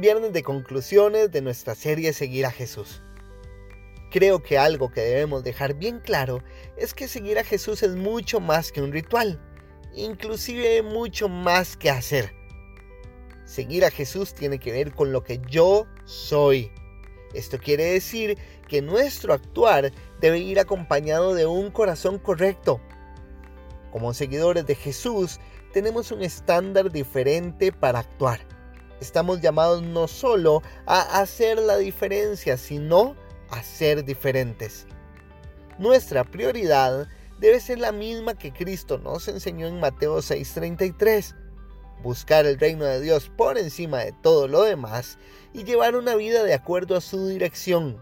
viernes de conclusiones de nuestra serie Seguir a Jesús. Creo que algo que debemos dejar bien claro es que seguir a Jesús es mucho más que un ritual, inclusive mucho más que hacer. Seguir a Jesús tiene que ver con lo que yo soy. Esto quiere decir que nuestro actuar debe ir acompañado de un corazón correcto. Como seguidores de Jesús, tenemos un estándar diferente para actuar. Estamos llamados no solo a hacer la diferencia, sino a ser diferentes. Nuestra prioridad debe ser la misma que Cristo nos enseñó en Mateo 6:33 buscar el reino de Dios por encima de todo lo demás y llevar una vida de acuerdo a su dirección,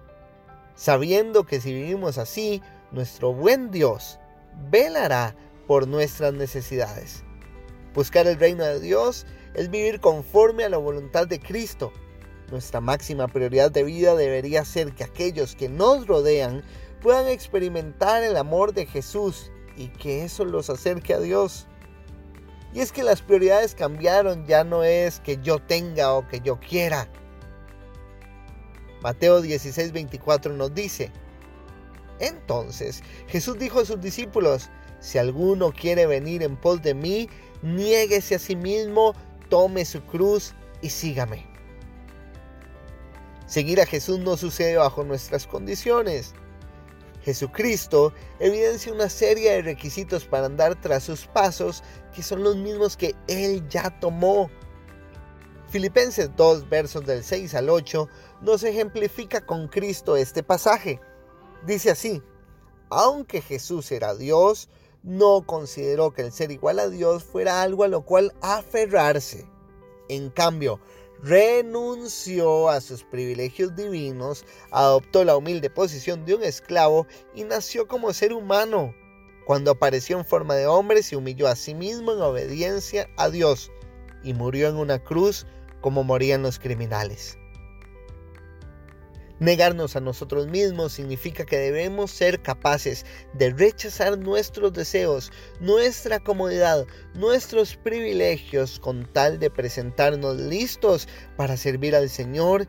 sabiendo que si vivimos así, nuestro buen Dios velará por nuestras necesidades. Buscar el reino de Dios es vivir conforme a la voluntad de Cristo. Nuestra máxima prioridad de vida debería ser que aquellos que nos rodean puedan experimentar el amor de Jesús y que eso los acerque a Dios. Y es que las prioridades cambiaron, ya no es que yo tenga o que yo quiera. Mateo 16, 24 nos dice, entonces Jesús dijo a sus discípulos, si alguno quiere venir en pos de mí, niéguese a sí mismo, tome su cruz y sígame. Seguir a Jesús no sucede bajo nuestras condiciones. Jesucristo evidencia una serie de requisitos para andar tras sus pasos que son los mismos que Él ya tomó. Filipenses 2 versos del 6 al 8 nos ejemplifica con Cristo este pasaje. Dice así, aunque Jesús era Dios, no consideró que el ser igual a Dios fuera algo a lo cual aferrarse. En cambio, renunció a sus privilegios divinos, adoptó la humilde posición de un esclavo y nació como ser humano. Cuando apareció en forma de hombre, se humilló a sí mismo en obediencia a Dios y murió en una cruz como morían los criminales. Negarnos a nosotros mismos significa que debemos ser capaces de rechazar nuestros deseos, nuestra comodidad, nuestros privilegios con tal de presentarnos listos para servir al Señor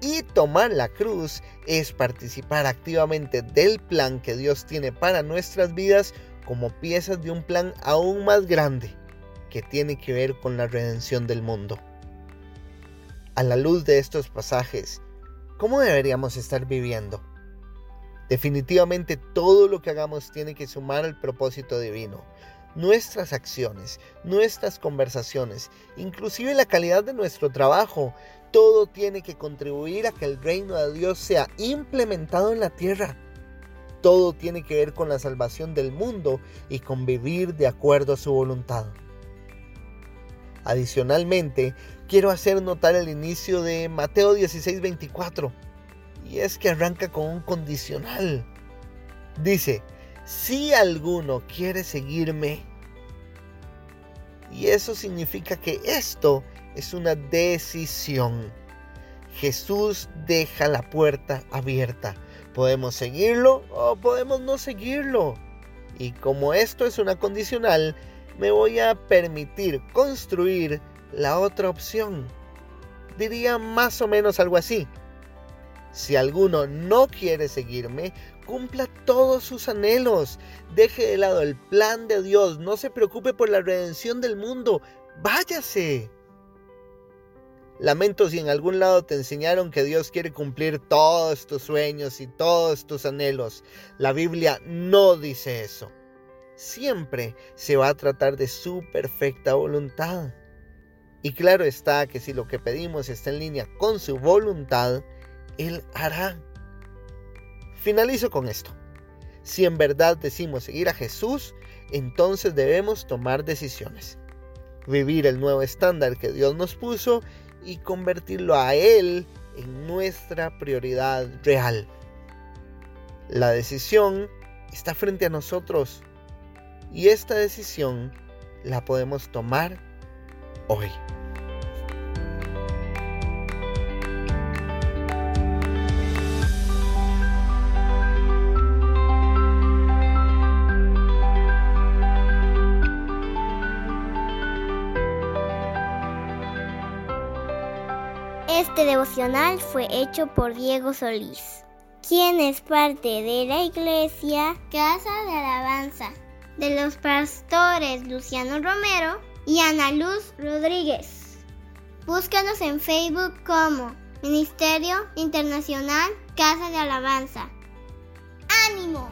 y tomar la cruz es participar activamente del plan que Dios tiene para nuestras vidas como piezas de un plan aún más grande que tiene que ver con la redención del mundo. A la luz de estos pasajes, ¿Cómo deberíamos estar viviendo? Definitivamente todo lo que hagamos tiene que sumar al propósito divino. Nuestras acciones, nuestras conversaciones, inclusive la calidad de nuestro trabajo, todo tiene que contribuir a que el reino de Dios sea implementado en la tierra. Todo tiene que ver con la salvación del mundo y con vivir de acuerdo a su voluntad. Adicionalmente, quiero hacer notar el inicio de Mateo 16:24. Y es que arranca con un condicional. Dice, si alguno quiere seguirme. Y eso significa que esto es una decisión. Jesús deja la puerta abierta. Podemos seguirlo o podemos no seguirlo. Y como esto es una condicional, me voy a permitir construir la otra opción. Diría más o menos algo así. Si alguno no quiere seguirme, cumpla todos sus anhelos. Deje de lado el plan de Dios. No se preocupe por la redención del mundo. Váyase. Lamento si en algún lado te enseñaron que Dios quiere cumplir todos tus sueños y todos tus anhelos. La Biblia no dice eso siempre se va a tratar de su perfecta voluntad. Y claro está que si lo que pedimos está en línea con su voluntad, Él hará. Finalizo con esto. Si en verdad decimos seguir a Jesús, entonces debemos tomar decisiones. Vivir el nuevo estándar que Dios nos puso y convertirlo a Él en nuestra prioridad real. La decisión está frente a nosotros y esta decisión la podemos tomar hoy. Este devocional fue hecho por Diego Solís, quien es parte de la iglesia Casa de Alabanza de los pastores Luciano Romero y Ana Luz Rodríguez. Búscanos en Facebook como Ministerio Internacional Casa de Alabanza. ¡Ánimo!